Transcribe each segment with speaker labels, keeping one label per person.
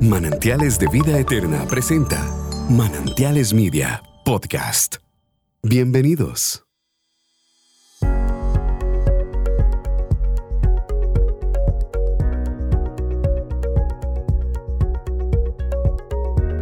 Speaker 1: Manantiales de Vida Eterna presenta Manantiales Media Podcast. Bienvenidos.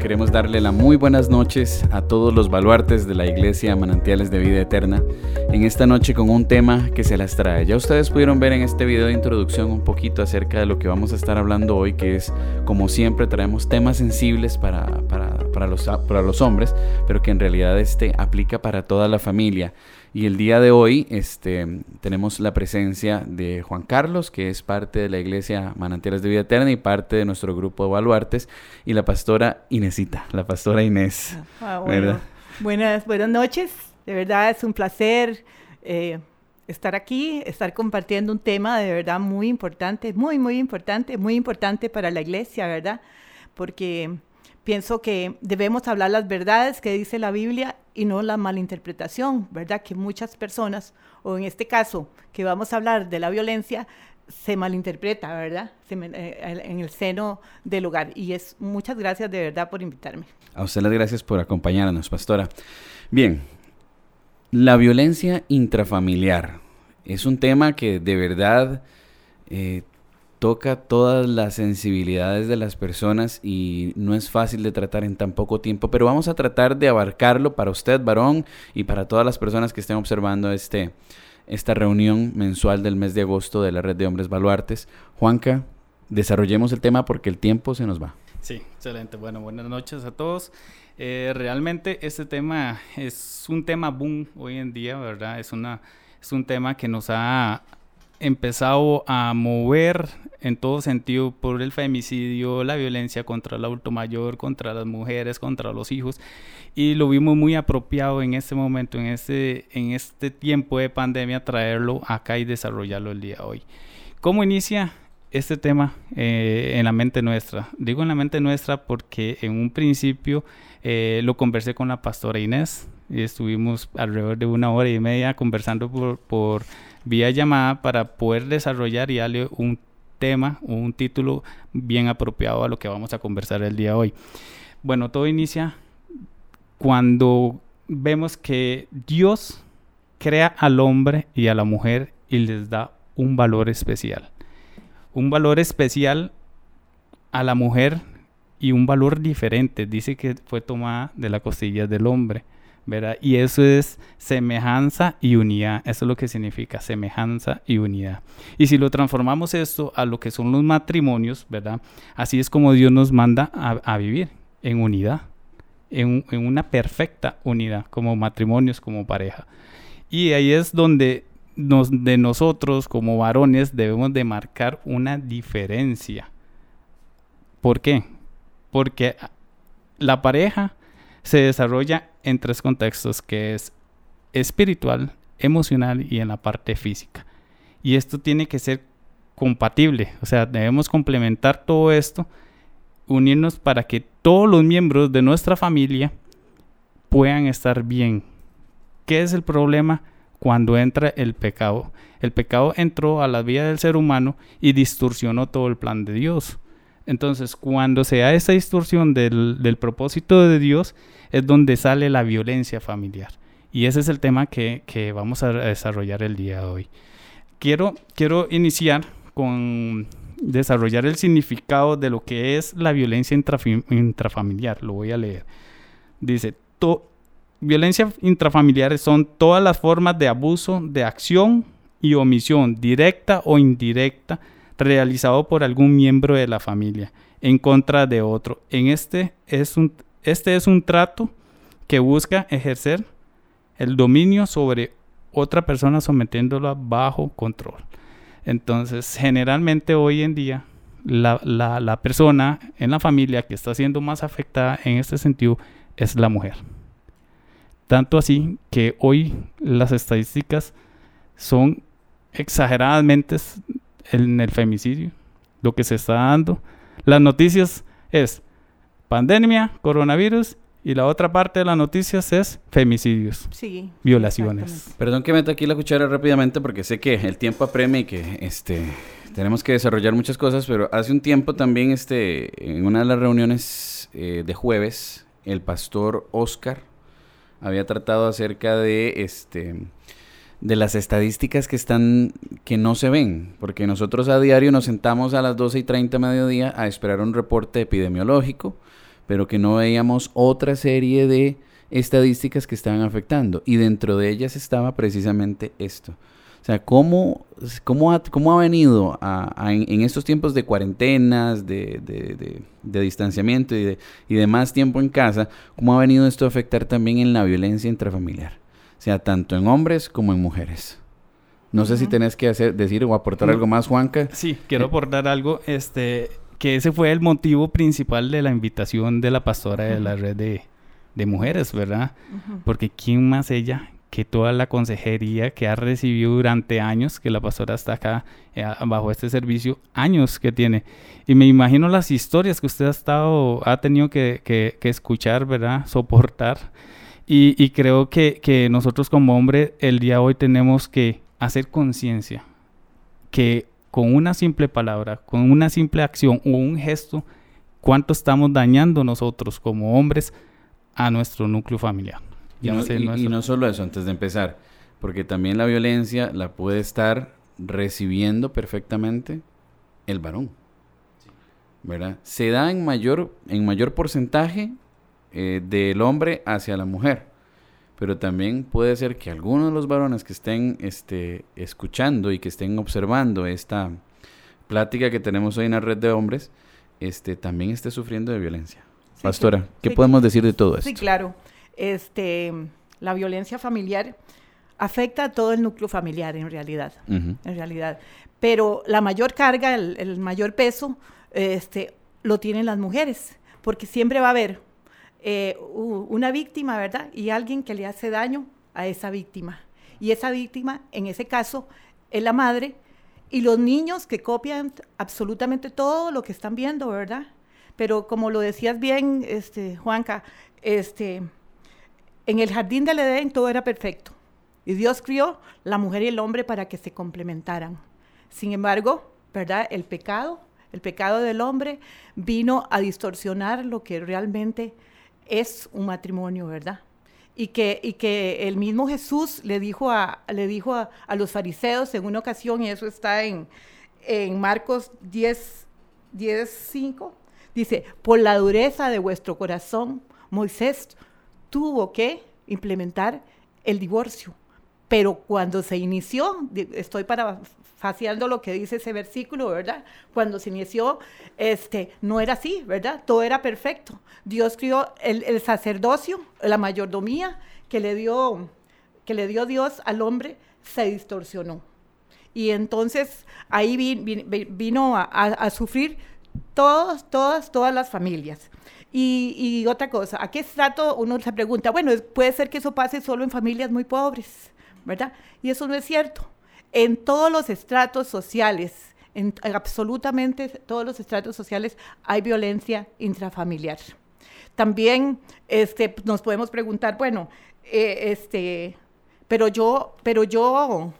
Speaker 2: Queremos darle las muy buenas noches a todos los baluartes de la Iglesia Manantiales de Vida Eterna en esta noche con un tema que se las trae. Ya ustedes pudieron ver en este video de introducción un poquito acerca de lo que vamos a estar hablando hoy, que es, como siempre, traemos temas sensibles para, para, para los, para los hombres, pero que en realidad este aplica para toda la familia. Y el día de hoy este, tenemos la presencia de Juan Carlos, que es parte de la iglesia Manantiales de Vida Eterna y parte de nuestro grupo de baluartes, y la pastora Inesita, la pastora Inés.
Speaker 3: Ah, bueno. buenas, buenas noches, de verdad es un placer eh, estar aquí, estar compartiendo un tema de verdad muy importante, muy, muy importante, muy importante para la iglesia, ¿verdad? Porque pienso que debemos hablar las verdades que dice la Biblia y no la malinterpretación, ¿verdad? Que muchas personas, o en este caso, que vamos a hablar de la violencia, se malinterpreta, ¿verdad? Eh, en el seno del hogar. Y es muchas gracias de verdad por invitarme.
Speaker 2: A usted las gracias por acompañarnos, pastora. Bien, la violencia intrafamiliar es un tema que de verdad eh, toca todas las sensibilidades de las personas y no es fácil de tratar en tan poco tiempo, pero vamos a tratar de abarcarlo para usted, varón, y para todas las personas que estén observando este, esta reunión mensual del mes de agosto de la Red de Hombres Baluartes. Juanca, desarrollemos el tema porque el tiempo se nos va.
Speaker 4: Sí, excelente. Bueno, buenas noches a todos. Eh, realmente este tema es un tema boom hoy en día, ¿verdad? Es, una, es un tema que nos ha empezado a mover en todo sentido por el femicidio, la violencia contra el adulto mayor, contra las mujeres, contra los hijos. Y lo vimos muy apropiado en este momento, en este, en este tiempo de pandemia, traerlo acá y desarrollarlo el día de hoy. ¿Cómo inicia este tema eh, en la mente nuestra? Digo en la mente nuestra porque en un principio eh, lo conversé con la pastora Inés y estuvimos alrededor de una hora y media conversando por, por vía llamada para poder desarrollar y darle un tema un título bien apropiado a lo que vamos a conversar el día de hoy. Bueno, todo inicia cuando vemos que Dios crea al hombre y a la mujer y les da un valor especial. Un valor especial a la mujer y un valor diferente. Dice que fue tomada de la costilla del hombre. Y eso es semejanza y unidad. Eso es lo que significa semejanza y unidad. Y si lo transformamos esto a lo que son los matrimonios, ¿verdad? Así es como Dios nos manda a, vivir en unidad, en, una perfecta unidad, como matrimonios, como pareja. Y ahí es donde nos, de nosotros como varones debemos de marcar una diferencia. ¿Por qué? Porque la pareja se desarrolla en tres contextos, que es espiritual, emocional y en la parte física. Y esto tiene que ser compatible, o sea, debemos complementar todo esto, unirnos para que todos los miembros de nuestra familia puedan estar bien. ¿Qué es el problema? Cuando entra el pecado. El pecado entró a la vida del ser humano y distorsionó todo el plan de Dios. Entonces, cuando se da esa distorsión del, del propósito de Dios, es donde sale la violencia familiar. Y ese es el tema que, vamos a desarrollar el día de hoy. Quiero, quiero iniciar con desarrollar el significado de lo que es la violencia intrafamiliar. Lo voy a leer. Dice, violencia intrafamiliar son todas las formas de abuso, de acción y omisión, directa o indirecta, realizado por algún miembro de la familia en contra de otro. En este es un, este es un trato que busca ejercer el dominio sobre otra persona sometiéndola bajo control. Entonces, generalmente hoy en día, la, la, persona en la familia que está siendo más afectada en este sentido es la mujer. Tanto así que hoy las estadísticas son exageradamente en el femicidio, lo que se está dando. Las noticias es pandemia, coronavirus Y la otra parte de las noticias es femicidios,
Speaker 3: Sí.
Speaker 4: violaciones.
Speaker 2: Perdón que meta aquí la cuchara rápidamente porque sé que el tiempo apremia y que este, tenemos que desarrollar muchas cosas, pero hace un tiempo también este, en una de las reuniones eh, de jueves, el pastor Oscar había tratado acerca de este de las estadísticas que están que no se ven, porque nosotros a diario nos sentamos a las 12 y 30 mediodía a esperar un reporte epidemiológico, pero que no veíamos otra serie de estadísticas que estaban afectando. Y dentro de ellas estaba precisamente esto. O sea, ¿cómo, cómo, ha, cómo ha venido a- a- en, en estos tiempos de cuarentenas, de, de- de- de distanciamiento y de, y de más tiempo en casa, cómo ha venido esto a afectar también en la violencia intrafamiliar? O sea, tanto en hombres como en mujeres. No sé si tenés que hacer, decir o aportar algo más, Juanca.
Speaker 4: Sí, quiero aportar algo, este, que ese fue el motivo principal de la invitación de la pastora de la red de, de mujeres, ¿verdad? Porque ¿quién más ella que toda la consejería que ha recibido durante años, que la pastora está acá eh, bajo este servicio, años que tiene? Y me imagino las historias que usted ha estado, ha tenido que, que- que escuchar, ¿verdad? Soportar. Y, y creo que, que nosotros como hombres el día de hoy tenemos que hacer conciencia que con una simple palabra, con una simple acción o un gesto, cuánto estamos dañando nosotros como hombres a nuestro núcleo familiar.
Speaker 2: Y no, y solo eso, antes de empezar, porque también la violencia la puede estar recibiendo perfectamente el varón. ¿Verdad? Se da en mayor, en mayor porcentaje eh, del hombre hacia la mujer. Pero también puede ser que algunos de los varones que estén este, escuchando y que estén observando esta plática que tenemos hoy en la red de hombres, este, también esté sufriendo de violencia.
Speaker 3: Sí,
Speaker 2: Pastora,
Speaker 3: sí.
Speaker 2: ¿qué
Speaker 3: Sí.
Speaker 2: podemos decir de todo esto?
Speaker 3: Sí, claro. Este, la violencia familiar afecta a todo el núcleo familiar en realidad, en realidad. Pero la mayor carga, el, el mayor peso, este, lo tienen las mujeres, porque siempre va a haber eh, una víctima, ¿verdad? Y alguien que le hace daño a esa víctima. Y esa víctima, en ese caso, es la madre y los niños que copian absolutamente todo lo que están viendo, ¿verdad? Pero como lo decías bien, este, Juanca, este, en el jardín del Edén todo era perfecto. Y Dios crió la mujer y el hombre para que se complementaran. Sin embargo, ¿verdad? El pecado, el pecado del hombre vino a distorsionar lo que realmente es un matrimonio, ¿verdad? Y que, y que el mismo Jesús le dijo a, le dijo a, a los fariseos en una ocasión, y eso está en, en Marcos 10, 10, 5, dice, por la dureza de vuestro corazón, Moisés tuvo que implementar el divorcio. Pero cuando se inició, estoy parafaseando lo que dice ese versículo, ¿verdad? Cuando se inició, este, no era así, ¿verdad? Todo era perfecto. Dios crió el, sacerdocio, la mayordomía que le dio, que le dio Dios al hombre, se distorsionó. Y entonces ahí vi- vi- vi- vino a, sufrir todas, todas, todas las familias. Y, y otra cosa, ¿a qué estrato uno se pregunta? Bueno, puede ser que eso pase solo en familias muy pobres, ¿verdad? Y eso no es cierto. En todos los estratos sociales, en, en absolutamente todos los estratos sociales, hay violencia intrafamiliar. También este, nos podemos preguntar, bueno, eh, este, pero yo, pero yo,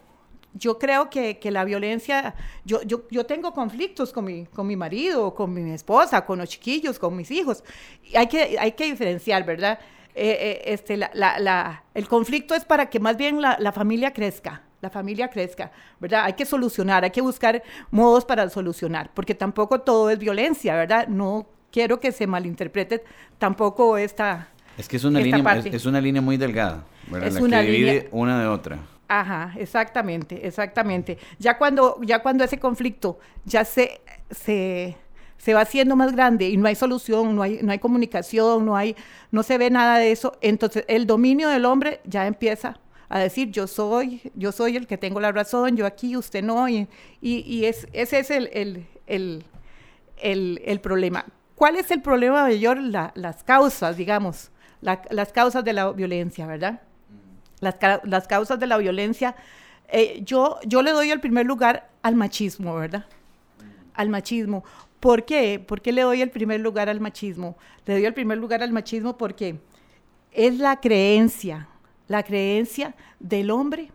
Speaker 3: yo creo que, que la violencia, yo, yo, yo tengo conflictos con mi, con mi marido, con mi esposa, con los chiquillos, con mis hijos. Y hay, que, hay que diferenciar, ¿verdad? Eh, eh, este, la, la, la- el conflicto es para que más bien la familia crezca, la familia crezca, ¿verdad? Hay que solucionar, hay que buscar modos para solucionar, porque tampoco todo es violencia, ¿verdad? No quiero que se malinterprete tampoco esta...
Speaker 2: Es que es una, línea, es, una línea muy delgada, ¿verdad?
Speaker 3: Es
Speaker 2: la
Speaker 3: una
Speaker 2: que divide
Speaker 3: línea-
Speaker 2: una de otra.
Speaker 3: Ajá, exactamente, exactamente. Ya cuando, ya cuando ese conflicto ya se, se, se va haciendo más grande y no hay solución, no hay, no hay comunicación, no hay, no se ve nada de eso, entonces el dominio del hombre ya empieza a decir yo soy, yo soy el que tengo la razón, yo aquí, usted no, y, y, y es, ese es el, el, el, el, problema. ¿Cuál es el problema mayor? La- las causas, digamos, la- las causas de la violencia, ¿verdad? Las, las causas de la violencia. eh, yo, yo le doy el primer lugar al machismo, ¿verdad? Al machismo. ¿Por qué? ¿Por qué le doy el primer lugar al machismo? Le doy el primer lugar al machismo porque es la creencia, la creencia del hombre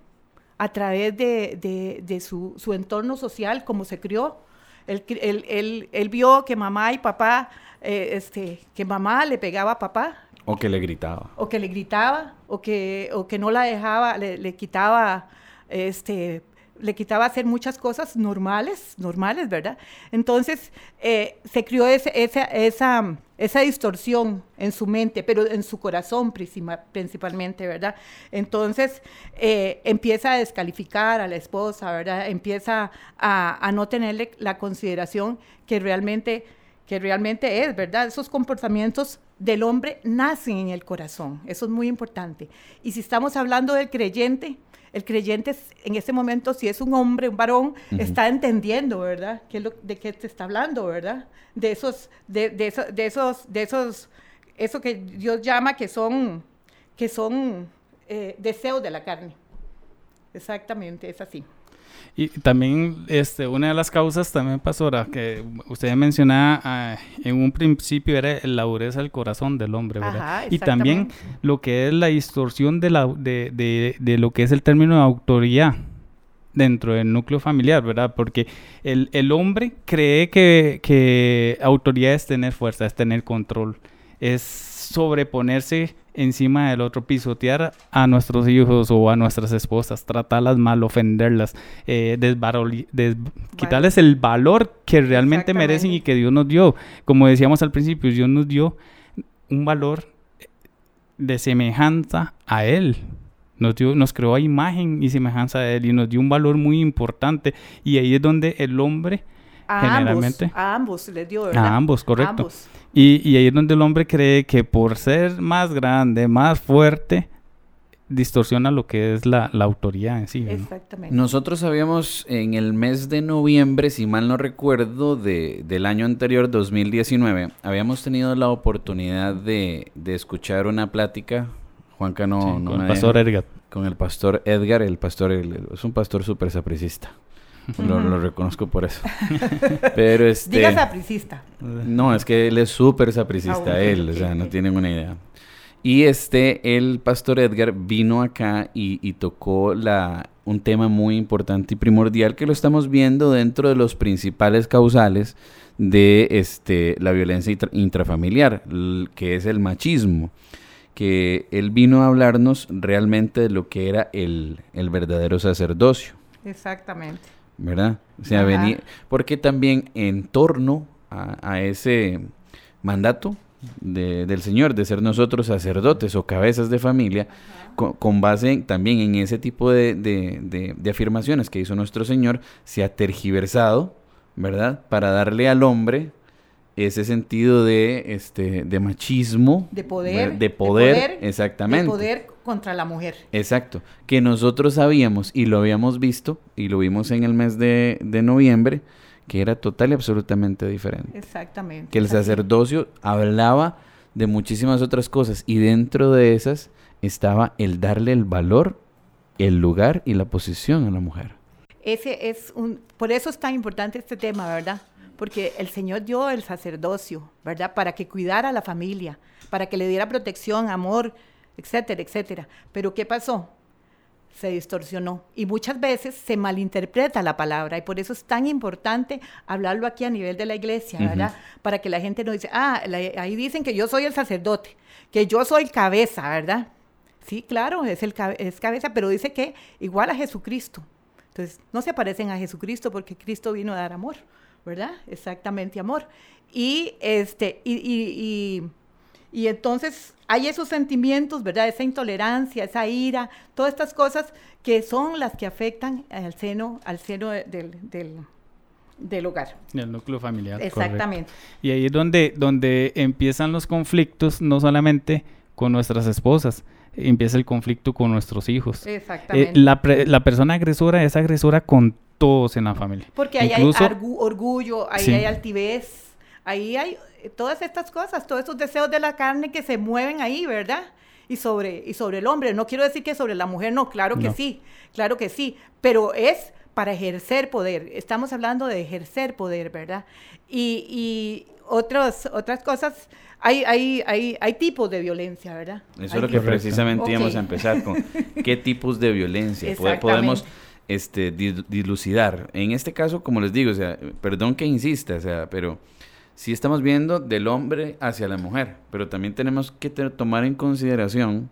Speaker 3: a través de, su, entorno social, como se crió. Él, vio que mamá y papá, eh, este, que mamá le pegaba a papá.
Speaker 2: O que le gritaba.
Speaker 3: O que le gritaba, o que, o que no la dejaba, le, le quitaba este, le quitaba hacer muchas cosas normales, normales, ¿verdad? Entonces eh, se crió esa, esa, esa, distorsión en su mente, pero en su corazón principalmente, ¿verdad? Entonces eh, empieza a descalificar a la esposa, ¿verdad? Empieza a, a no tenerle la consideración que realmente, que realmente es, ¿verdad? Esos comportamientos del hombre nacen en el corazón, eso es muy importante. Y si estamos hablando del creyente, el creyente en ese momento, si es un hombre, un varón, está entendiendo, ¿verdad? ¿Qué lo, ¿De qué te está hablando, verdad? De esos, de, de, de esos, de esos, eso que Dios llama que son, que son eh, deseos de la carne. Exactamente, es así.
Speaker 4: Y también este, una de las causas también, pastora, que usted mencionaba ah, en un principio era la dureza del corazón del hombre, ¿verdad? y también lo que es la distorsión de, la, de, de, de lo que es el término de autoridad dentro del núcleo familiar, ¿verdad? Porque el, el hombre cree que, que autoridad es tener fuerza, es tener control, es sobreponerse encima del otro, pisotear a nuestros hijos o a nuestras esposas, tratarlas mal, ofenderlas, eh, quitarles el valor que realmente merecen y que Dios nos dio. Como decíamos al principio, Dios nos dio un valor de semejanza a Él. Nos, dio, nos creó a imagen y semejanza de Él y nos dio un valor muy importante. Y ahí es donde el hombre
Speaker 3: a generalmente. Ambos, a ambos les dio, ¿verdad?
Speaker 4: A ambos, correcto. Y, y ahí es donde el hombre cree que por ser más grande, más fuerte, distorsiona lo que es la, la autoridad en sí.
Speaker 2: Exactamente. Nosotros habíamos en el mes de noviembre, si mal no recuerdo, de, del año anterior, 2019, habíamos tenido la oportunidad de, de escuchar una plática. Juanca no... no
Speaker 4: con el pastor Edgar.
Speaker 2: Con el pastor Edgar, el pastor es un pastor súper sapricista. Lo, reconozco por eso. Pero este...
Speaker 3: Diga sapricista.
Speaker 2: No, es que él es súper sapricista, ah, él, o sea, no tienen una idea. Y este, el pastor Edgar vino acá y, tocó la, un tema muy importante y primordial que lo estamos viendo dentro de los principales causales de este, la violencia intrafamiliar, que es el machismo. Que él vino a hablarnos realmente de lo que era el, el verdadero sacerdocio.
Speaker 3: Exactamente.
Speaker 2: ¿Verdad? O sea, venir, porque también en torno a, ese mandato del Señor, de ser nosotros sacerdotes o cabezas de familia, con, base también en ese tipo de, de, afirmaciones que hizo nuestro Señor, se ha tergiversado, ¿verdad? Para darle al hombre ese sentido de este de machismo
Speaker 3: de poder
Speaker 2: de poder, exactamente
Speaker 3: de poder contra la mujer.
Speaker 2: Exacto. Que nosotros sabíamos y lo habíamos visto y lo vimos en el mes de, noviembre que era total y absolutamente diferente.
Speaker 3: Exactamente
Speaker 2: que el sacerdocio hablaba de muchísimas otras cosas y dentro de esas estaba el darle el valor el lugar y la posición a la mujer.
Speaker 3: Ese es un por eso es tan importante este tema verdad porque el Señor dio el sacerdocio, ¿verdad? Para que cuidara a la familia, para que le diera protección, amor, etcétera, etcétera. Pero ¿qué pasó? Se distorsionó y muchas veces se malinterpreta la palabra y por eso es tan importante hablarlo aquí a nivel de la iglesia, ¿verdad? Para que la gente no dice, ah, ahí dicen que yo soy el sacerdote, que yo soy cabeza, ¿verdad? Sí, claro, es, el, es cabeza, pero dice que igual a Jesucristo. Entonces, no se parecen a Jesucristo porque Cristo vino a dar amor. ¿verdad? Exactamente, amor. Y, este, y, y, entonces hay esos sentimientos, ¿verdad? Esa intolerancia, esa ira, todas estas cosas que son las que afectan al seno, al seno del, del, del hogar.
Speaker 4: El núcleo familiar.
Speaker 3: Exactamente.
Speaker 4: Y ahí es donde, donde empiezan los conflictos, no solamente con nuestras esposas, empieza el conflicto con nuestros hijos.
Speaker 3: Exactamente.
Speaker 4: Eh, la, la persona agresora es agresora con todos en la familia.
Speaker 3: Porque ahí hay orgullo, ahí hay altivez, ahí hay eh, todas estas cosas, todos esos deseos de la carne que se mueven ahí, ¿verdad? Y sobre, y sobre el hombre. No quiero decir que sobre la mujer, no, claro que sí, claro que sí, pero es para ejercer poder. Estamos hablando de ejercer poder, ¿verdad? Y, otros, otras cosas, hay, hay, hay, hay tipos de violencia, ¿verdad?
Speaker 2: Eso
Speaker 3: Hay
Speaker 2: es lo que precisamente
Speaker 3: Ok.
Speaker 2: íbamos a empezar con. ¿Qué tipos de violencia? Podemos este, di- dilucidar. En este caso, como les digo, o sea, perdón que insista, o sea, pero sí estamos viendo del hombre hacia la mujer, pero también tenemos que tomar en consideración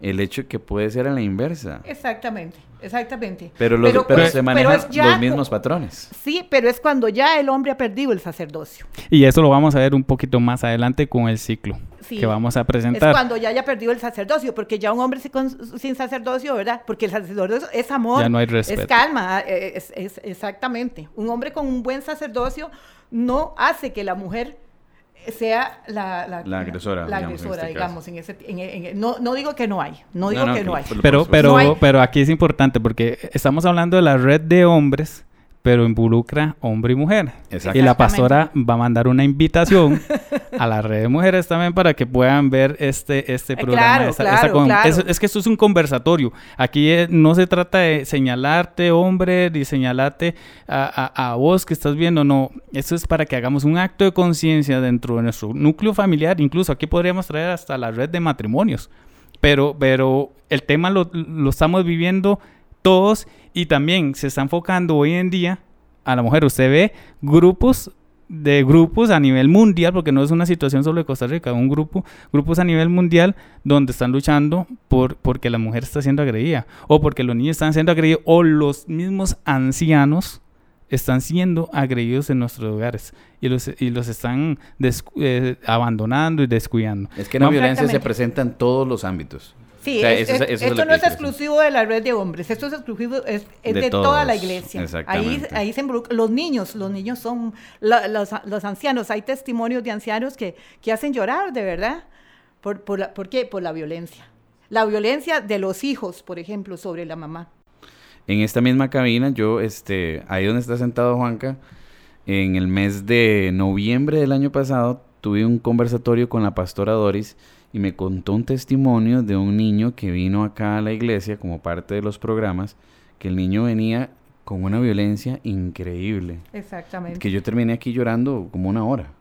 Speaker 2: el hecho que puede ser a la inversa.
Speaker 3: Exactamente, exactamente.
Speaker 2: Pero, los, pero,
Speaker 3: Pero-
Speaker 2: se
Speaker 3: pero
Speaker 2: manejan
Speaker 3: es ya
Speaker 2: los mismos patrones.
Speaker 3: Sí, pero es cuando ya el hombre ha perdido el sacerdocio.
Speaker 4: Y eso lo vamos a ver un poquito más adelante con el ciclo
Speaker 3: Sí.
Speaker 4: que vamos a
Speaker 3: Es
Speaker 4: presentar.
Speaker 3: cuando ya haya perdido el sacerdocio, porque ya un hombre sin, sin sacerdocio, ¿verdad? Porque el sacerdocio es amor,
Speaker 4: Ya no hay
Speaker 3: es
Speaker 4: respeto.
Speaker 3: calma, eh, es, es- exactamente. Un hombre con un buen sacerdocio no hace que la mujer sea la,
Speaker 2: La agresora,
Speaker 3: la
Speaker 2: digamos, en
Speaker 3: agresora,
Speaker 2: este
Speaker 3: digamos, en ese, en- en- no, no digo que no hay, no digo
Speaker 2: no,
Speaker 3: que no hay.
Speaker 4: Pero, pero,
Speaker 3: No hay-
Speaker 4: pero aquí es importante porque estamos hablando de la red de hombres, pero involucra hombre y mujer.
Speaker 2: Exacto.
Speaker 4: Y la pastora va a mandar una invitación a la red de mujeres también para que puedan ver este, este
Speaker 3: Eh,
Speaker 4: programa.
Speaker 3: claro,
Speaker 4: esta-
Speaker 3: claro,
Speaker 4: esta con-
Speaker 3: claro.
Speaker 4: Es, es que esto es un conversatorio. Aquí eh, no se trata de señalarte, hombre, ni señalarte a, a- a vos que estás viendo. No, esto es para que hagamos un acto de conciencia dentro de nuestro núcleo familiar. Incluso aquí podríamos traer hasta la red de matrimonios. Pero, pero el tema lo, lo estamos viviendo todos y también se está enfocando hoy en día a la mujer. Usted ve grupos de grupos a nivel mundial, porque no es una situación solo de Costa Rica, un grupo, grupos a nivel mundial donde están luchando por porque la mujer está siendo agredida, o porque los niños están siendo agredidos, o los mismos ancianos están siendo agredidos en nuestros hogares y los, y los están descu- eh, abandonando y descuidando.
Speaker 2: Es que la
Speaker 4: No,
Speaker 2: violencia se presenta en todos los ámbitos.
Speaker 3: Sí,
Speaker 2: O sea,
Speaker 3: es-
Speaker 2: eso es-
Speaker 3: es-
Speaker 2: eso es
Speaker 3: esto no es exclusivo de la red de hombres, esto es exclusivo, es,
Speaker 2: De
Speaker 3: de, toda la iglesia. Ahí, ahí se involucran los niños, los niños son la- los, los ancianos, hay testimonios de ancianos que, que hacen llorar, de verdad. ¿Por, por, la- ¿Por qué? Por la violencia. La violencia de los hijos, por ejemplo, sobre la mamá.
Speaker 2: En esta misma cabina, yo, este, ahí donde está sentado Juanca, en el mes de noviembre del año pasado, tuve un conversatorio con la pastora Doris y me contó un testimonio de un niño que vino acá a la iglesia como parte de los programas, que el niño venía con una violencia increíble,
Speaker 3: Exactamente.
Speaker 2: que yo terminé aquí llorando como una hora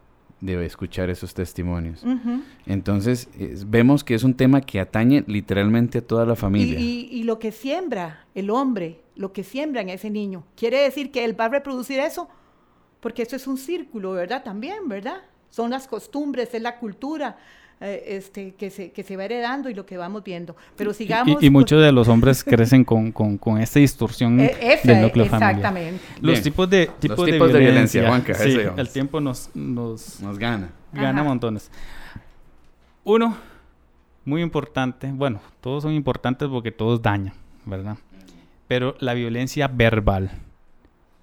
Speaker 2: de escuchar esos testimonios. Entonces, es- vemos que es un tema que atañe literalmente a toda la
Speaker 3: Y,
Speaker 2: familia.
Speaker 3: y- y lo que siembra el hombre, lo que siembra en ese niño, quiere decir que él va a reproducir eso, porque eso es un círculo, ¿verdad? También, ¿verdad? Son las costumbres, es la cultura eh, este, que, se, que se va heredando y lo que vamos viendo. Pero
Speaker 4: Y-
Speaker 3: sigamos...
Speaker 4: Y, y
Speaker 3: con-
Speaker 4: muchos de los hombres crecen con, con, con esta distorsión
Speaker 3: Eh, esa,
Speaker 4: del núcleo familiar.
Speaker 3: exactamente.
Speaker 4: Los
Speaker 2: Bien.
Speaker 4: tipos de tipos,
Speaker 2: tipos de violencia, Juanca,
Speaker 4: Sí,
Speaker 2: ese
Speaker 4: el tiempo nos, nos
Speaker 2: Nos gana.
Speaker 4: gana
Speaker 3: Ajá.
Speaker 4: montones. Uno, muy importante, bueno, todos son importantes porque todos dañan, ¿verdad? Pero la violencia verbal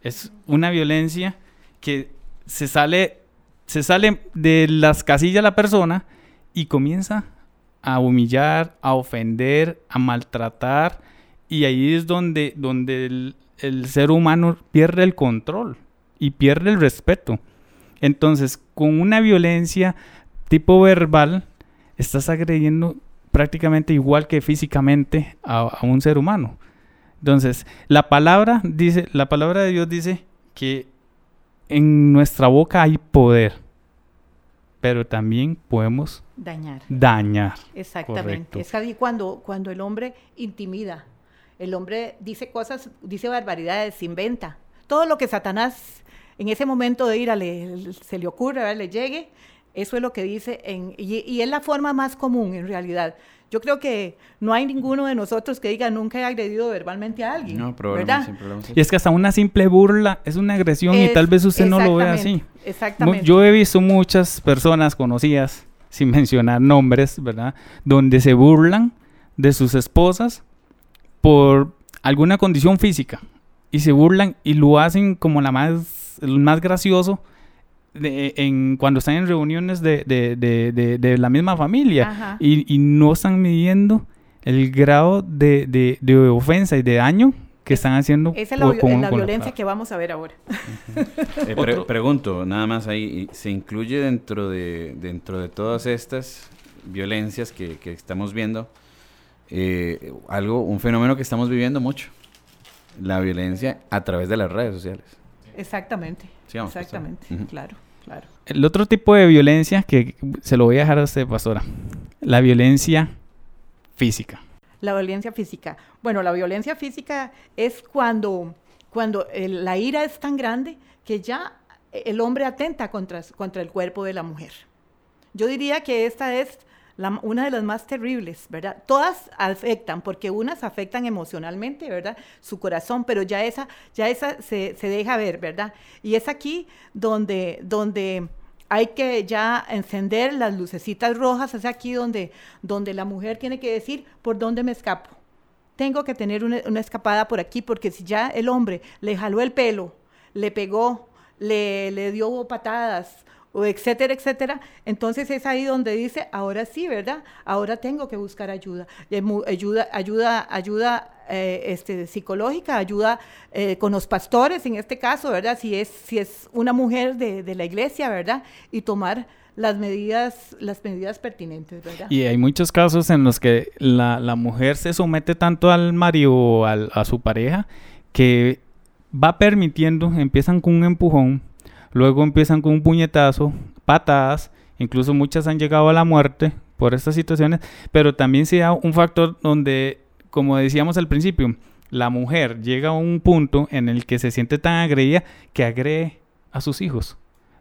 Speaker 4: es una violencia que se sale, se sale de las casillas de la persona y comienza a humillar, a ofender, a maltratar y ahí es donde, donde el, ser humano pierde el control y pierde el respeto. Entonces, con una violencia tipo verbal, estás agrediendo prácticamente igual que físicamente a, a un ser humano. Entonces, la palabra dice, la palabra de Dios dice que en nuestra boca hay poder, pero también podemos
Speaker 3: Dañar.
Speaker 4: dañar.
Speaker 3: Exactamente.
Speaker 4: Correcto.
Speaker 3: Es ahí cuando, cuando el hombre intimida. El hombre dice cosas, dice barbaridades, inventa. Todo lo que Satanás en ese momento de ira le, se le ocurre, ¿verdad? le llegue, eso es lo que dice. En, y, y es la forma más común en realidad. Yo creo que no hay ninguno de nosotros que diga nunca he agredido verbalmente a alguien.
Speaker 2: No, probablemente
Speaker 3: ¿verdad?
Speaker 2: sin problemas.
Speaker 4: Y es que hasta una simple burla es una agresión y tal vez usted no lo ve así.
Speaker 3: Exactamente.
Speaker 4: Yo he visto muchas personas conocidas, sin mencionar nombres, ¿verdad? Donde se burlan de sus esposas por alguna condición física. Y se burlan y lo hacen como la más, el más gracioso de- en, cuando están en reuniones de, de- de- de- de la misma familia. Y, y no están midiendo el grado de, de- de ofensa y de daño que están haciendo
Speaker 3: Esa es la,
Speaker 4: con-
Speaker 3: la
Speaker 4: con
Speaker 3: violencia que vamos a ver ahora.
Speaker 2: Eh, pre- pregunto, nada más ahí, ¿se incluye dentro de, dentro de todas estas violencias que, que estamos viendo eh, algo, un fenómeno que estamos viviendo mucho? La violencia a través de las redes sociales.
Speaker 3: Exactamente.
Speaker 2: Sigamos.
Speaker 3: Exactamente, claro. claro.
Speaker 4: El otro tipo de violencia que se lo voy a dejar a usted, pastora. La violencia física.
Speaker 3: La violencia física. Bueno, la violencia física es cuando, cuando el- la ira es tan grande que ya el hombre atenta contra, contra el cuerpo de la mujer. Yo diría que esta es una de las más terribles, ¿verdad? Todas afectan, porque unas afectan emocionalmente, ¿verdad? Su corazón, pero ya esa, ya esa se, se deja ver, ¿verdad? Y es aquí donde, donde hay que ya encender las lucecitas rojas, es aquí donde, donde la mujer tiene que decir, ¿por dónde me escapo? Tengo que tener una, una escapada por aquí, porque si ya el hombre le jaló el pelo, le pegó, le, le dio patadas, etcétera, etcétera, entonces es ahí donde dice, ahora sí, ¿verdad? Ahora tengo que buscar ayuda. Ayuda, ayuda, ayuda eh, este, psicológica, ayuda eh, con los pastores, en este caso, ¿verdad? Si es, si es una mujer de, de la iglesia, ¿verdad? Y tomar las medidas, las medidas pertinentes, ¿verdad?
Speaker 4: Y hay muchos casos en los que la, la mujer se somete tanto al marido o al- a su pareja que va permitiendo, empiezan con un empujón, luego empiezan con un puñetazo, patadas, incluso muchas han llegado a la muerte por estas situaciones, pero también se da un factor donde, como decíamos al principio, la mujer llega a un punto en el que se siente tan agredida que agrede a sus hijos.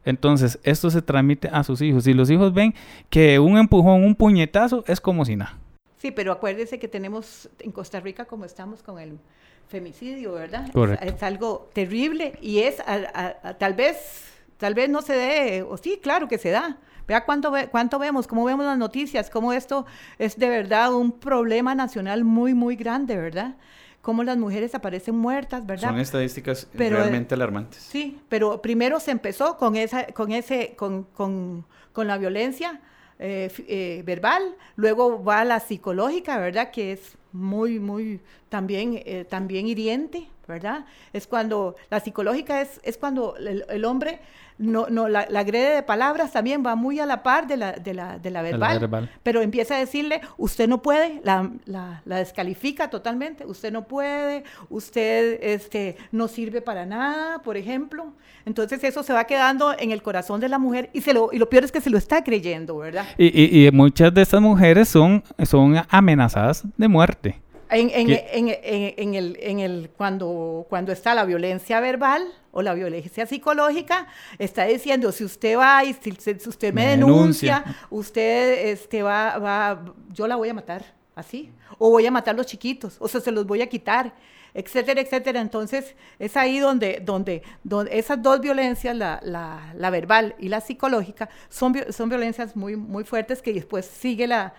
Speaker 4: Entonces, esto se transmite a sus hijos. Y los hijos ven que un empujón, un puñetazo es como si nada.
Speaker 3: Sí, pero acuérdese que tenemos en Costa Rica como estamos con el femicidio, ¿verdad? Es-
Speaker 4: Correcto.
Speaker 3: Es, algo terrible y es a- a- a- tal vez tal vez no se dé o sí, claro que se da. Vea cuánto ve- cuánto vemos, cómo vemos las noticias, cómo esto es de verdad un problema nacional muy muy grande, ¿verdad? Cómo las mujeres aparecen muertas, ¿verdad?
Speaker 2: Son estadísticas
Speaker 3: Pero, eh,
Speaker 2: realmente alarmantes.
Speaker 3: Sí, pero primero se empezó con esa, con ese, con, con, con la violencia eh, eh, verbal, luego va la psicológica, ¿verdad? Que es muy, muy también, eh, también hiriente, ¿verdad? Es cuando la psicológica es, es cuando el hombre no, no la, la agrede de palabras también va muy a la par de la, de la, de la
Speaker 4: De
Speaker 3: verbal. Pero empieza a decirle, usted no puede, la, la- descalifica totalmente, usted no puede, usted este, no sirve para nada, por ejemplo. Entonces eso se va quedando en el corazón de la mujer y, se lo, y lo peor es que se lo está creyendo, ¿verdad?
Speaker 4: Y, y- y muchas de estas mujeres son, son amenazadas de muerte.
Speaker 3: En, en- en- en- en el, en el, cuando, cuando está la violencia verbal o la violencia psicológica, está diciendo, si usted va y si, si usted me,
Speaker 4: Me
Speaker 3: denuncia,
Speaker 4: denuncia.
Speaker 3: usted este, va, va, yo la voy a matar, así, o voy a matar a los chiquitos, o sea, se los voy a quitar, etcétera, etcétera. Entonces, es ahí donde, donde, donde esas dos violencias, la, la, la verbal y la psicológica, son, son violencias muy, muy fuertes que después sigue la...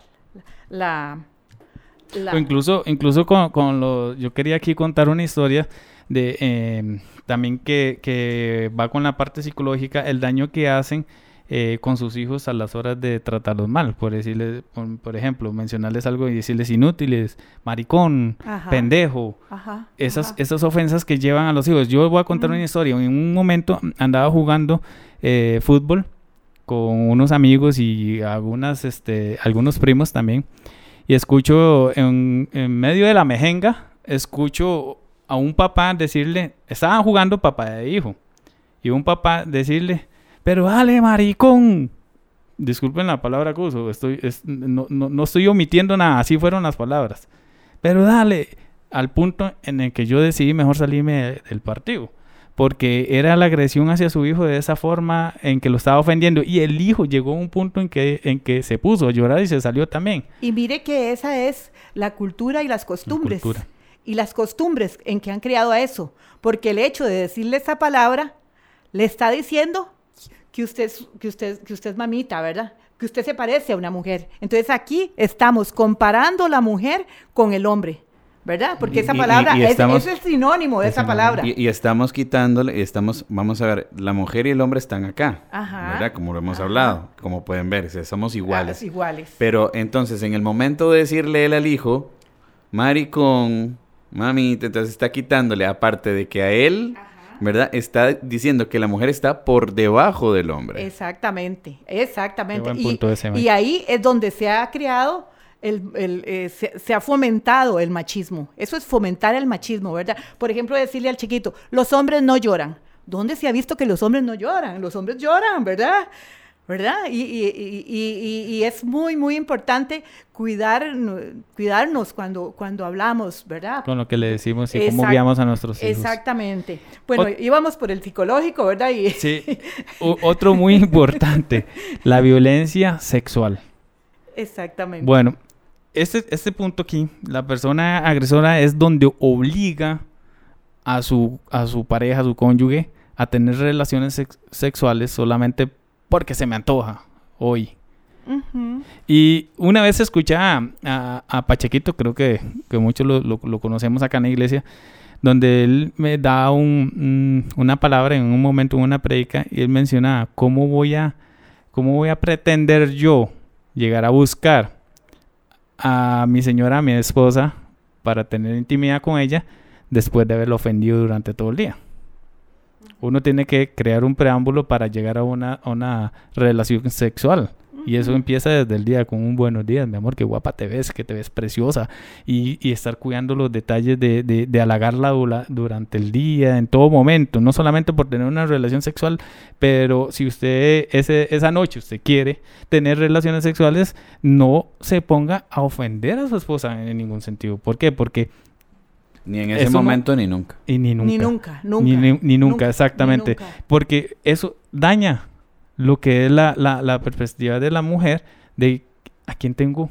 Speaker 3: la, la-
Speaker 4: O incluso, incluso con, con lo, yo quería aquí contar una historia de eh, también que, que va con la parte psicológica, el daño que hacen eh, con sus hijos a las horas de tratarlos mal. Por decirles, por, por ejemplo, mencionarles algo y decirles inútiles, maricón,
Speaker 3: Ajá.
Speaker 4: pendejo.
Speaker 3: Ajá,
Speaker 4: Esas,
Speaker 3: ajá.
Speaker 4: esas ofensas que llevan a los hijos. Yo voy a contar una historia. En un momento andaba jugando eh, fútbol con unos amigos y algunas, este, algunos primos también. Y escucho en, en medio de la mejenga, escucho a un papá decirle, estaban jugando papá e hijo. Y un papá decirle, pero dale, maricón. Disculpen la palabra que uso, estoy, es- no, no- no estoy omitiendo nada, así fueron las palabras. Pero dale, al punto en el que yo decidí mejor salirme de- del partido. Porque era la agresión hacia su hijo de esa forma en que lo estaba ofendiendo. Y el hijo llegó a un punto en que, en que se puso a llorar y se salió también.
Speaker 3: Y mire que esa es la cultura y las costumbres.
Speaker 4: cultura.
Speaker 3: Y las costumbres en que han creado a eso. Porque el hecho de decirle esa palabra le está diciendo que usted, es- que usted, que usted es mamita, ¿verdad? Que usted se parece a una mujer. Entonces aquí estamos comparando la mujer con el hombre, ¿verdad? Porque esa
Speaker 2: Y- y-
Speaker 3: palabra
Speaker 2: y
Speaker 3: es,
Speaker 2: estamos-
Speaker 3: es el sinónimo de
Speaker 4: Es
Speaker 3: esa palabra.
Speaker 2: Y, y estamos quitándole, y estamos, vamos a ver, la mujer y el hombre están acá,
Speaker 3: Ajá.
Speaker 2: ¿verdad? Como lo hemos
Speaker 3: Ajá.
Speaker 2: hablado, como pueden ver, somos iguales.
Speaker 3: Ah, iguales.
Speaker 2: Pero entonces, en el momento de decirle él al hijo, maricón, mamita, entonces está quitándole, aparte de que a él, ¿verdad? Está diciendo que la mujer está por debajo del hombre.
Speaker 3: Exactamente, exactamente.
Speaker 4: Qué buen
Speaker 3: Y-
Speaker 4: ese,
Speaker 3: ahí es donde se ha creado, el, el, eh, se, se ha fomentado el machismo. Eso es fomentar el machismo, ¿verdad? Por ejemplo, decirle al chiquito, los hombres no lloran. ¿Dónde se ha visto que los hombres no lloran? Los hombres lloran, ¿verdad? ¿Verdad? Y, y, y, y, es muy, muy importante cuidar, cuidarnos cuando, cuando hablamos, ¿verdad?
Speaker 4: Con lo que le decimos y cómo guiamos a nuestros hijos.
Speaker 3: Exactamente. Bueno, íbamos por el psicológico, ¿verdad?
Speaker 4: Sí, otro muy importante, la violencia sexual.
Speaker 3: Exactamente.
Speaker 4: Bueno, este, este punto aquí, la persona agresora es donde obliga a su, a su pareja, a su cónyuge, a tener relaciones sexuales solamente porque se me antoja hoy. Y una vez escuché a, a, Pachequito, creo que, muchos lo, conocemos acá en la iglesia, donde él me da un, una palabra en un momento, en una predica, y él menciona cómo voy a, cómo voy a pretender yo llegar a buscar a mi señora, a mi esposa, para tener intimidad con ella, después de haberlo ofendido durante todo el día uno tiene que crear un preámbulo para llegar a una, una relación sexual. Y eso empieza desde el día con un buenos días, mi amor, qué guapa te ves, que te ves preciosa. Y, y estar cuidando los detalles de, de, de halagarla durante el día, en todo momento. No solamente por tener una relación sexual, pero si usted ese, esa noche usted quiere tener relaciones sexuales, no se ponga a ofender a su esposa en ningún sentido. ¿Por qué? Porque
Speaker 2: ni en ese momento ni nunca.
Speaker 4: Y ni nunca.
Speaker 3: Ni nunca, nunca.
Speaker 4: Ni, nunca, exactamente. Porque eso daña lo que es la, la, perspectiva de la mujer de a quién tengo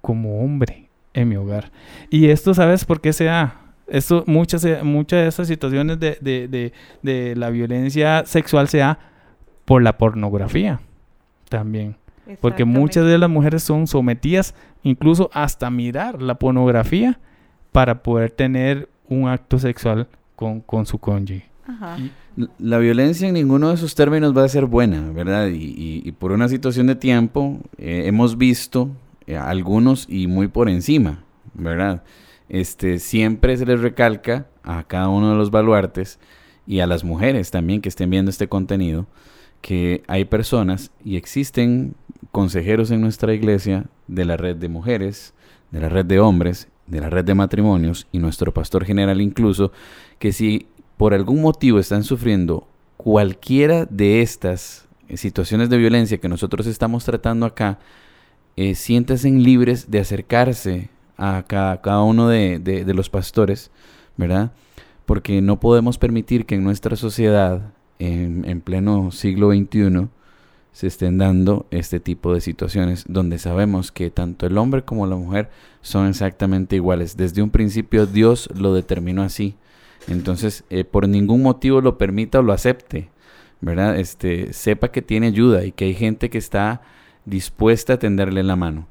Speaker 4: como hombre en mi hogar. Y esto, ¿sabes por qué se da? Esto, muchas, muchas de esas situaciones de, de, de la violencia sexual se da por la pornografía también. Porque muchas de las mujeres son sometidas incluso hasta mirar la pornografía para poder tener un acto sexual con, con su cónyuge.
Speaker 2: La violencia en ninguno de sus términos va a ser buena, ¿verdad? Y, por una situación de tiempo eh, hemos visto eh, algunos y muy por encima, ¿verdad? Este, siempre se les recalca a cada uno de los baluartes y a las mujeres también que estén viendo este contenido que hay personas y existen consejeros en nuestra iglesia de la red de mujeres, de la red de hombres de la red de matrimonios y nuestro pastor general incluso, que si por algún motivo están sufriendo cualquiera de estas eh, situaciones de violencia que nosotros estamos tratando acá, eh, libres de acercarse a cada, uno de, de, los pastores, ¿verdad? Porque no podemos permitir que en nuestra sociedad, en, en pleno siglo XXI, se estén dando este tipo de situaciones donde sabemos que tanto el hombre como la mujer son exactamente iguales. Desde un principio Dios lo determinó así. Entonces, eh, por ningún motivo lo permita o lo acepte, ¿verdad? Este, sepa que tiene ayuda y que hay gente que está dispuesta a tenderle la mano.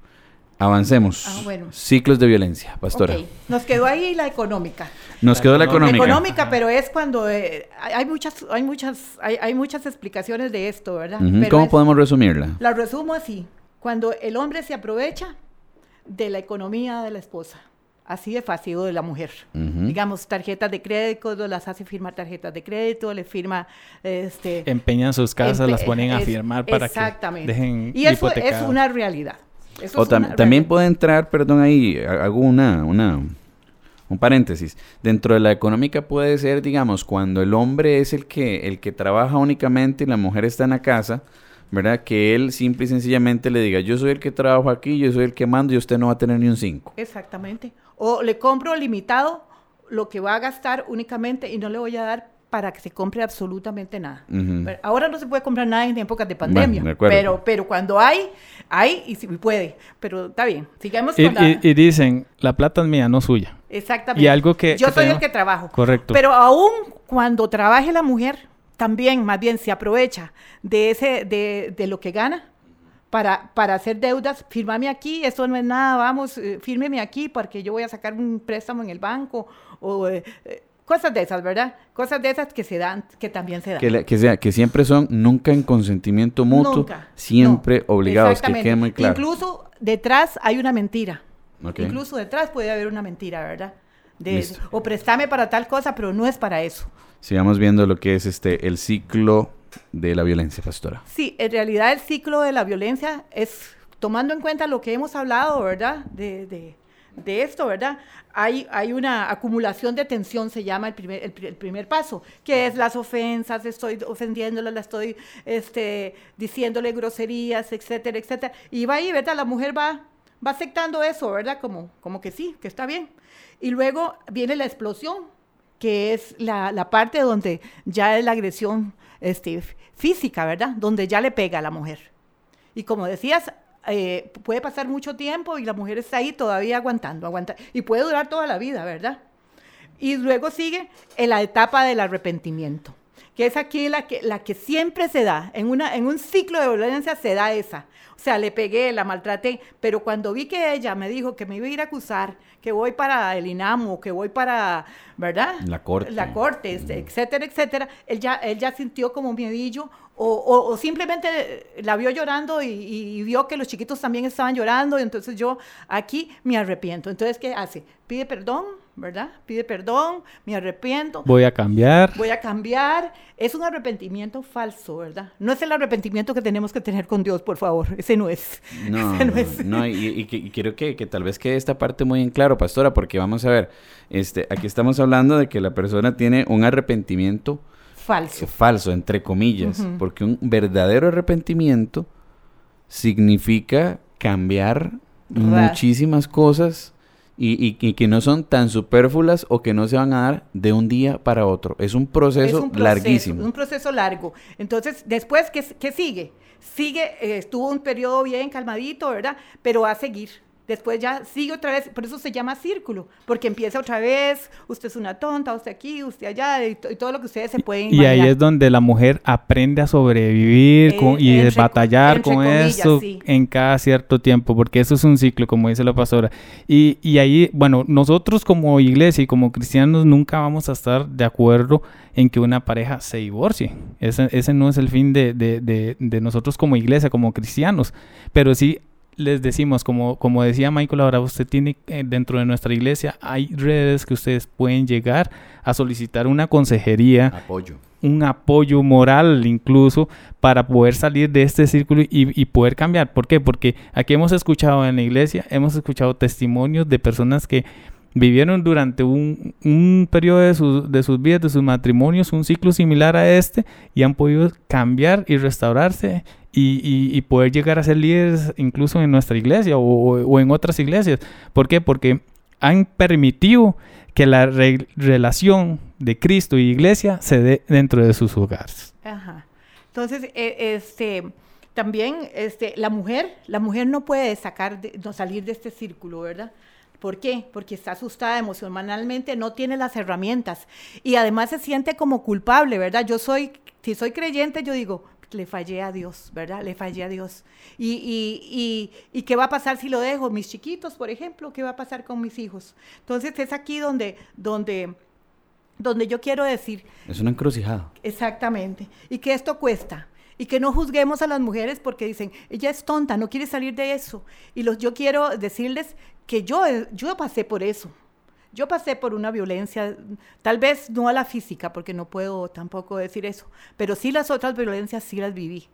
Speaker 2: Avancemos. Ah, Ciclos de violencia, pastora.
Speaker 3: Nos quedó ahí la económica.
Speaker 2: Nos quedó la económica.
Speaker 3: económica, pero es cuando eh, hay muchas, hay muchas, hay, muchas explicaciones de esto, ¿verdad?
Speaker 2: ¿Cómo podemos resumirla?
Speaker 3: La resumo así: cuando el hombre se aprovecha de la economía de la esposa. Así de fácil, de la mujer. Digamos, tarjetas de crédito, las hace firmar tarjetas de crédito, le firma... Este,
Speaker 4: Empeñan sus casas, las ponen a firmar para que dejen
Speaker 3: Y eso es una realidad
Speaker 2: o también puede entrar, perdón, ahí hago una, una, un paréntesis. Dentro de la económica puede ser, digamos, cuando el hombre es el que, el que trabaja únicamente y la mujer está en la casa, ¿verdad? Que él simple y sencillamente le diga, yo soy el que trabajo aquí, yo soy el que mando y usted no va a tener ni un 5.
Speaker 3: Exactamente. O le compro limitado lo que va a gastar únicamente y no le voy a dar para que se compre absolutamente nada. Ahora no se puede comprar nada en épocas de pandemia, pero, pero cuando hay, hay y se puede. Pero está bien, sigamos
Speaker 4: y, con la... y, dicen, la plata es mía, no suya.
Speaker 3: Exactamente.
Speaker 4: Y algo que...
Speaker 3: Yo soy el que trabajo.
Speaker 4: Correcto.
Speaker 3: Pero aún cuando trabaje la mujer, también más bien se aprovecha de, ese, de, de lo que gana para, para hacer deudas, firmame aquí, eso no es nada, vamos, eh, fírmeme aquí porque yo voy a sacar un préstamo en el banco o eh, Cosas de esas, ¿verdad? Cosas de esas que se dan, que también se dan.
Speaker 2: Que, que, sea, que siempre son nunca en consentimiento mutuo, siempre obligados, que quede muy claro.
Speaker 3: Incluso detrás hay una mentira. Incluso detrás puede haber una mentira, ¿verdad? De, o préstame para tal cosa, pero no es para eso.
Speaker 2: Sigamos viendo lo que es este el ciclo de la violencia, pastora.
Speaker 3: Sí, en realidad el ciclo de la violencia es tomando en cuenta lo que hemos hablado, ¿verdad? De, de de esto, ¿verdad? Hay, hay una acumulación de tensión, se llama el primer, el, primer paso, que es las ofensas, estoy ofendiéndola, la estoy este, diciéndole groserías, etcétera, etcétera. Y va ahí, ¿verdad? La mujer va, va aceptando eso, ¿verdad? Como, como que sí, que está bien. Y luego viene la explosión, que es la, la parte donde ya es la agresión este, física, ¿verdad? Donde ya le pega a la mujer. Y como decías, eh, puede pasar mucho tiempo y la mujer está ahí todavía aguantando, aguanta, y puede durar toda la vida, ¿verdad? Y luego sigue en la etapa del arrepentimiento, que es aquí la que, la que siempre se da, en, una, en un ciclo de violencia se da esa. O sea, le pegué, la maltraté, pero cuando vi que ella me dijo que me iba a ir a acusar, que voy para el INAMO, que voy para, ¿verdad?
Speaker 2: La corte.
Speaker 3: La corte, este, etcétera, etcétera, él ya, él ya sintió como miedillo o, simplemente la vio llorando y, vio que los chiquitos también estaban llorando, y entonces yo aquí me arrepiento. Entonces, ¿qué hace? Pide perdón, ¿verdad? Pide perdón, me arrepiento.
Speaker 4: Voy a cambiar.
Speaker 3: Voy a cambiar. Es un arrepentimiento falso, ¿verdad? No es el arrepentimiento que tenemos que tener con Dios, por favor. Ese no es.
Speaker 2: No, no, es. no, y, quiero que, que, tal vez quede esta parte muy en claro, pastora, porque vamos a ver, este, aquí estamos hablando de que la persona tiene un arrepentimiento
Speaker 3: Falso.
Speaker 2: Falso, entre comillas. Porque un verdadero arrepentimiento significa cambiar muchísimas cosas y, que no son tan superfluas o que no se van a dar de un día para otro. Es un proceso, un larguísimo.
Speaker 3: Un proceso largo. Entonces, después, ¿qué, qué sigue? Sigue, eh, estuvo un periodo bien calmadito, ¿verdad? Pero va a seguir después ya sigue otra vez, por eso se llama círculo, porque empieza otra vez, usted es una tonta, usted aquí, usted allá, y, todo lo que ustedes se pueden
Speaker 4: Y ahí es donde la mujer aprende a sobrevivir eh, y batallar con eso en cada cierto tiempo, porque eso es un ciclo, como dice la pastora. Y, y ahí, bueno, nosotros como iglesia y como cristianos nunca vamos a estar de acuerdo en que una pareja se divorcie. Ese, ese no es el fin de, de, de, de nosotros como iglesia, como cristianos, pero sí les decimos, como, como decía Michael ahora, usted tiene eh, dentro de nuestra iglesia, hay redes que ustedes pueden llegar a solicitar una consejería.
Speaker 2: Apoyo.
Speaker 4: Un apoyo moral incluso para poder salir de este círculo y, y, poder cambiar. ¿Por qué? Porque aquí hemos escuchado en la iglesia, hemos escuchado testimonios de personas que vivieron durante un, un periodo de, de, sus vidas, de sus matrimonios, un ciclo similar a este y han podido cambiar y restaurarse y, poder llegar a ser líderes incluso en nuestra iglesia o, en otras iglesias. ¿Por qué? Porque han permitido que la relación de Cristo y iglesia se dé dentro de sus hogares.
Speaker 3: Ajá. Entonces, e, este, también este, la mujer, la mujer no puede sacar no salir de este círculo, ¿verdad? ¿Por qué? Porque está asustada emocionalmente, no tiene las herramientas y además se siente como culpable, ¿verdad? Yo soy, si soy creyente, yo digo, le fallé a Dios, ¿verdad? Le fallé a Dios. Y, y, y, qué va a pasar si lo dejo? Mis chiquitos, por ejemplo, ¿qué va a pasar con mis hijos? Entonces es aquí donde, donde, donde yo quiero decir...
Speaker 2: Es una encrucijada.
Speaker 3: Exactamente. Y que esto cuesta. Y que no juzguemos a las mujeres porque dicen, ella es tonta, no quiere salir de eso. Y los, yo quiero decirles que yo, yo pasé por eso. Yo pasé por una violencia, tal vez no a la física, porque no puedo tampoco decir eso, pero sí las otras violencias sí las viví.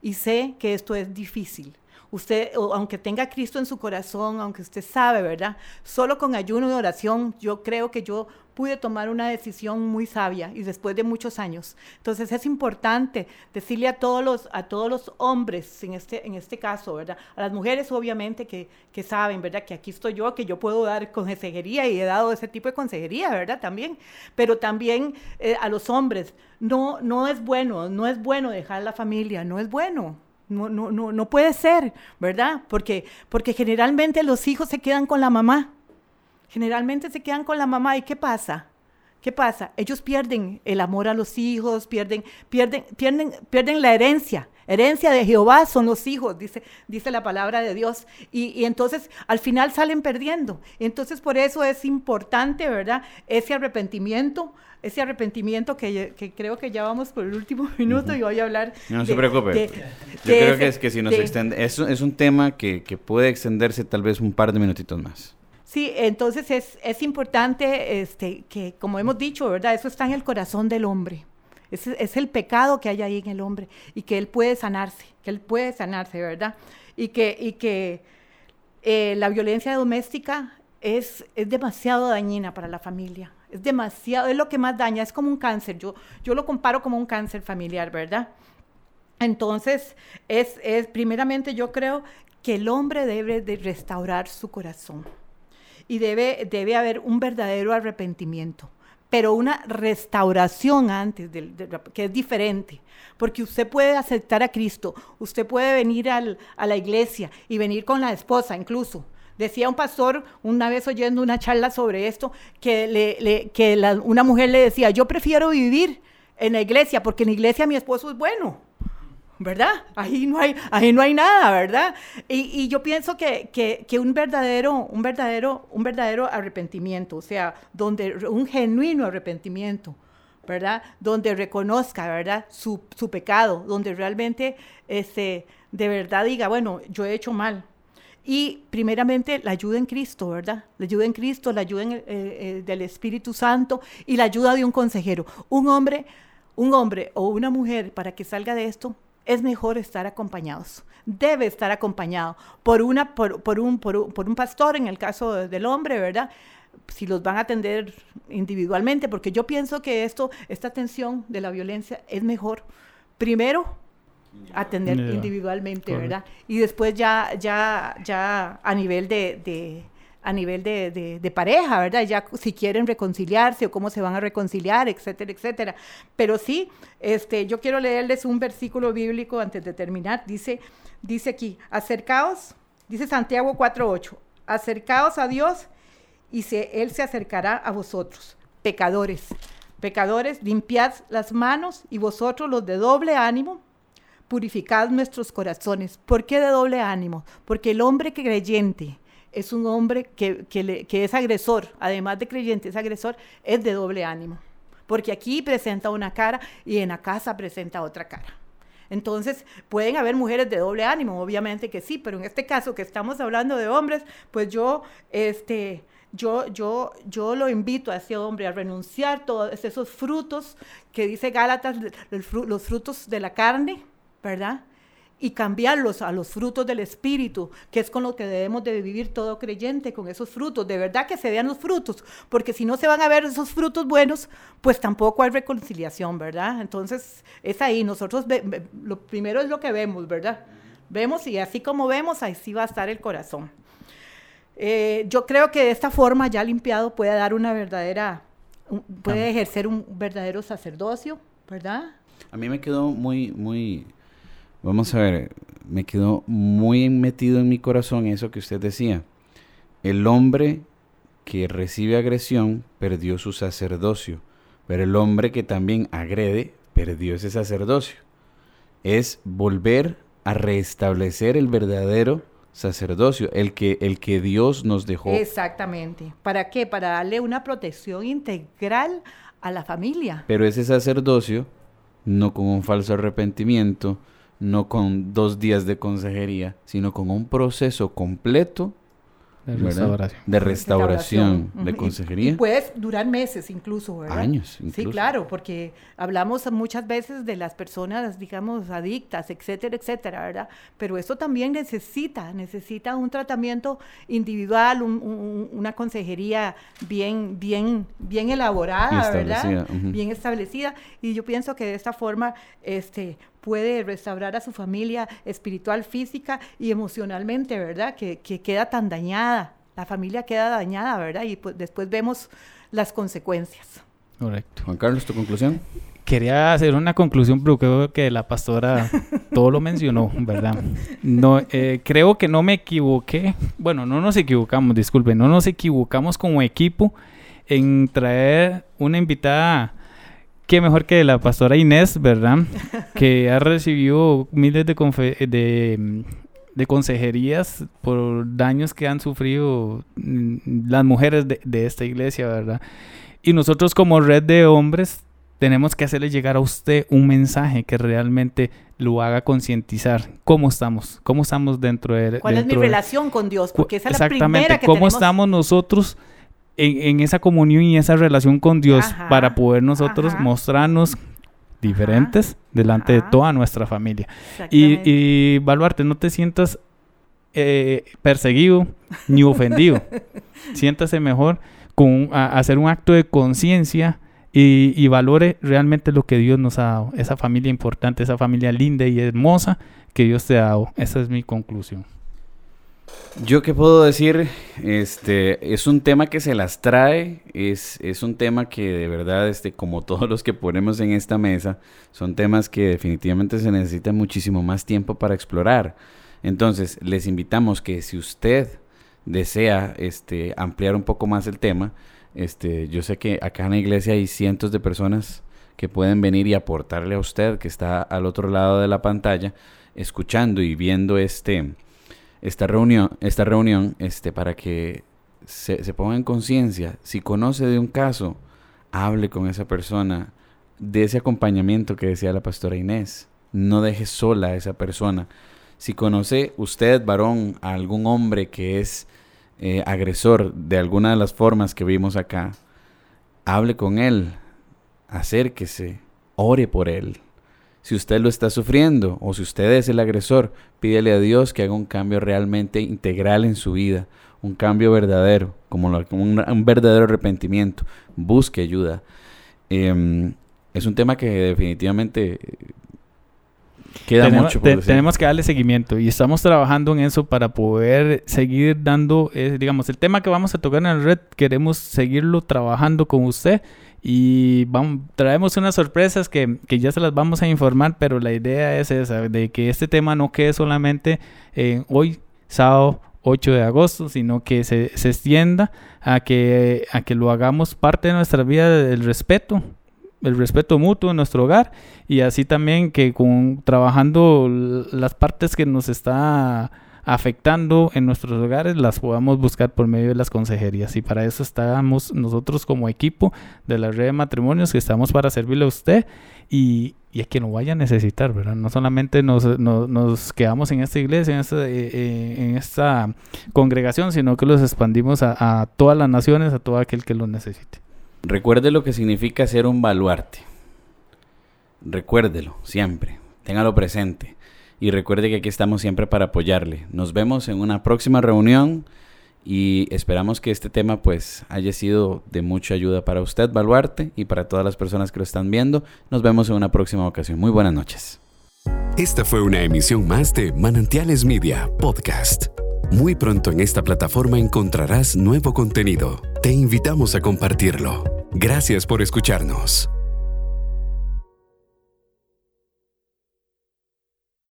Speaker 3: Y sé que esto es difícil. Usted, aunque tenga Cristo en su corazón, aunque usted sabe, ¿verdad? Solo con ayuno y oración, yo creo que yo pude tomar una decisión muy sabia y después de muchos años. Entonces es importante decirle a todos los, a todos los hombres, en este, en este caso, ¿verdad? A las mujeres obviamente que, que saben, ¿verdad? Que aquí estoy yo, que yo puedo dar consejería y he dado ese tipo de consejería, ¿verdad? También. Pero también eh, a los hombres, no, no es bueno, no es bueno dejar la familia, no es bueno. No, no, no, no puede ser, ¿verdad? Porque, porque generalmente los hijos se quedan con la mamá generalmente se quedan con la mamá y ¿qué pasa? ¿Qué pasa? Ellos pierden el amor a los hijos, pierden, pierden, pierden, pierden la herencia. Herencia de Jehová son los hijos, dice, dice la palabra de Dios. Y, entonces al final salen perdiendo. Entonces por eso es importante, ¿verdad? Ese arrepentimiento, ese arrepentimiento que, creo que ya vamos por el último minuto y voy a hablar.
Speaker 2: No se preocupe. Yo creo que es que si nos extende, es, es un tema que, que puede extenderse tal vez un par de minutitos más.
Speaker 3: Sí, entonces es, es importante este, que, como hemos dicho, ¿verdad? Eso está en el corazón del hombre. Es, es el pecado que hay ahí en el hombre y que él puede sanarse, que él puede sanarse, ¿verdad? Y que, y que eh, la violencia doméstica es, es demasiado dañina para la familia. Es demasiado, es lo que más daña, es como un cáncer. Yo, yo lo comparo como un cáncer familiar, ¿verdad? Entonces, es, es primeramente yo creo que el hombre debe de restaurar su corazón y debe, debe haber un verdadero arrepentimiento, pero una restauración antes, que es diferente, porque usted puede aceptar a Cristo, usted puede venir al, a la iglesia y venir con la esposa incluso. Decía un pastor una vez oyendo una charla sobre esto, que, le, que una mujer le decía, yo prefiero vivir en la iglesia porque en la iglesia mi esposo es bueno ¿verdad? Ahí no hay, ahí no hay nada, ¿verdad? Y, yo pienso que, que, un, verdadero, un, verdadero, un verdadero arrepentimiento, o sea, donde un genuino arrepentimiento, ¿verdad? Donde reconozca, ¿verdad? Su, su pecado, donde realmente este, de verdad diga, bueno, yo he hecho mal, y primeramente la ayuda en Cristo, ¿verdad? La ayuda en Cristo, la ayuda eh, eh, del Espíritu Santo y la ayuda de un consejero. Un hombre, un hombre o una mujer para que salga de esto es mejor estar acompañados. Debe estar acompañado por, una, por, un, por, un, pastor, en el caso del hombre, ¿verdad? Si los van a atender individualmente, porque yo pienso que esto, esta atención de la violencia es mejor, primero, atender individualmente, ¿verdad? Y después ya, ya, ya a nivel de a nivel de, pareja, ¿verdad? Ya si quieren reconciliarse o cómo se van a reconciliar, etcétera, etcétera. Pero sí, este, yo quiero leerles un versículo bíblico antes de terminar. Dice, dice aquí, acercaos, dice Santiago 4.8, acercaos a Dios y se, Él se acercará a vosotros, pecadores. Pecadores, limpiad las manos y vosotros los de doble ánimo, purificad nuestros corazones. ¿Por qué de doble ánimo? Porque el hombre creyente, es un hombre que, es agresor, además de creyente, es agresor, es de doble ánimo. Porque aquí presenta una cara y en la casa presenta otra cara. Entonces, pueden haber mujeres de doble ánimo, obviamente que sí, pero en este caso que estamos hablando de hombres, pues yo, este, yo, yo, yo lo invito a ese hombre a renunciar todos esos frutos que dice Gálatas, los frutos de la carne, ¿verdad? Y cambiarlos a los frutos del Espíritu, que es con lo que debemos de vivir todo creyente, con esos frutos. De verdad que se vean los frutos, porque si no se van a ver esos frutos buenos, pues tampoco hay reconciliación, ¿verdad? Entonces es ahí, nosotros lo primero es lo que vemos, ¿verdad? Vemos y así como vemos, ahí sí va a estar el corazón. Eh, yo creo que de esta forma ya limpiado puede dar una verdadera, puede ejercer un verdadero sacerdocio, ¿verdad?
Speaker 2: A mí me quedó muy, muy Vamos a ver, me quedó muy metido en mi corazón eso que usted decía. El hombre que recibe agresión perdió su sacerdocio, pero el hombre que también agrede perdió ese sacerdocio. Es volver a restablecer el verdadero sacerdocio, el que, el que Dios nos dejó.
Speaker 3: Exactamente. ¿Para qué? Para darle una protección integral a la familia.
Speaker 2: Pero ese sacerdocio, no con un falso arrepentimiento, no con dos días de consejería, sino con un proceso completo de restauración, de, restauración, de consejería.
Speaker 3: Y, puede durar meses incluso, ¿verdad?
Speaker 2: Años, incluso.
Speaker 3: Sí, claro, porque hablamos muchas veces de las personas, digamos, adictas, etcétera, etcétera, ¿verdad? Pero eso también necesita, necesita un tratamiento individual, una consejería bien, bien, bien elaborada, ¿verdad? Bien establecida. Y yo pienso que de esta forma, este, puede restaurar a su familia espiritual, física y emocionalmente, ¿verdad? Que, queda tan dañada, la familia queda dañada, ¿verdad? Y pues después vemos las consecuencias.
Speaker 2: Correcto. Juan Carlos, ¿tu conclusión?
Speaker 4: Quería hacer una conclusión, pero creo que la pastora todo lo mencionó, ¿verdad? No, eh, creo que no me equivoqué. Bueno, no nos equivocamos, disculpen, no nos equivocamos como equipo en traer una invitada qué mejor que la pastora Inés, ¿verdad? que ha recibido miles de, de, de, consejerías por daños que han sufrido mm, las mujeres de, de esta iglesia, ¿verdad? Y nosotros como red de hombres tenemos que hacerle llegar a usted un mensaje que realmente lo haga concientizar cómo estamos, cómo estamos dentro de...
Speaker 3: ¿Cuál es mi relación con Dios? Porque esa es la primera que
Speaker 4: cómo estamos nosotros en, esa comunión y esa relación con Dios para poder nosotros mostrarnos diferentes delante de toda nuestra familia. Y, y Baluarte, no te sientas eh, perseguido ni ofendido. Siéntase mejor con hacer un acto de conciencia y, y, valore realmente lo que Dios nos ha dado. Esa familia importante, esa familia linda y hermosa que Dios te ha dado. Esa es mi conclusión.
Speaker 2: Yo qué puedo decir, este, es un tema que se las trae, es, es un tema que de verdad, este, como todos los que ponemos en esta mesa, son temas que definitivamente se necesita muchísimo más tiempo para explorar. Entonces, les invitamos que si usted desea este, ampliar un poco más el tema, este, yo sé que acá en la iglesia hay cientos de personas que pueden venir y aportarle a usted que está al otro lado de la pantalla, escuchando y viendo este esta reunión, esta reunión este, para que se, se ponga en conciencia. Si conoce de un caso, hable con esa persona de ese acompañamiento que decía la pastora Inés. No deje sola a esa persona. Si conoce usted, varón, a algún hombre que es eh, agresor de alguna de las formas que vimos acá, hable con él, acérquese, ore por él. Si usted lo está sufriendo o si usted es el agresor, pídele a Dios que haga un cambio realmente integral en su vida, un cambio verdadero, como un, verdadero arrepentimiento. Busque ayuda. Em, es un tema que definitivamente queda mucho por
Speaker 4: Tenemos que darle seguimiento y estamos trabajando en eso para poder seguir dando, eh, digamos, el tema que vamos a tocar en la red, queremos seguirlo trabajando con usted y traemos unas sorpresas que, que, ya se las vamos a informar, pero la idea es esa, de que este tema no quede solamente en hoy, sábado 8 de agosto, sino que se, se extienda a que, a que lo hagamos parte de nuestra vida del respeto, el respeto mutuo en nuestro hogar y así también que con trabajando las partes que nos está afectando en nuestros hogares las podamos buscar por medio de las consejerías. Y para eso estamos nosotros como equipo de la red de matrimonios que estamos para servirle a usted y, a quien lo vaya a necesitar, ¿verdad? No solamente nos, quedamos en esta iglesia, en esta, eh, eh, en esta congregación, sino que los expandimos a, a todas las naciones, a todo aquel que lo necesite.
Speaker 2: Recuerde lo que significa ser un baluarte. Recuérdelo siempre. Téngalo presente y recuerde que aquí estamos siempre para apoyarle. Nos vemos en una próxima reunión y esperamos que este tema pues haya sido de mucha ayuda para usted, Baluarte, y para todas las personas que lo están viendo. Nos vemos en una próxima ocasión. Muy buenas noches.
Speaker 1: Esta fue una emisión más de Manantiales Media Podcast. Muy pronto en esta plataforma encontrarás nuevo contenido. Te invitamos a compartirlo. Gracias por escucharnos.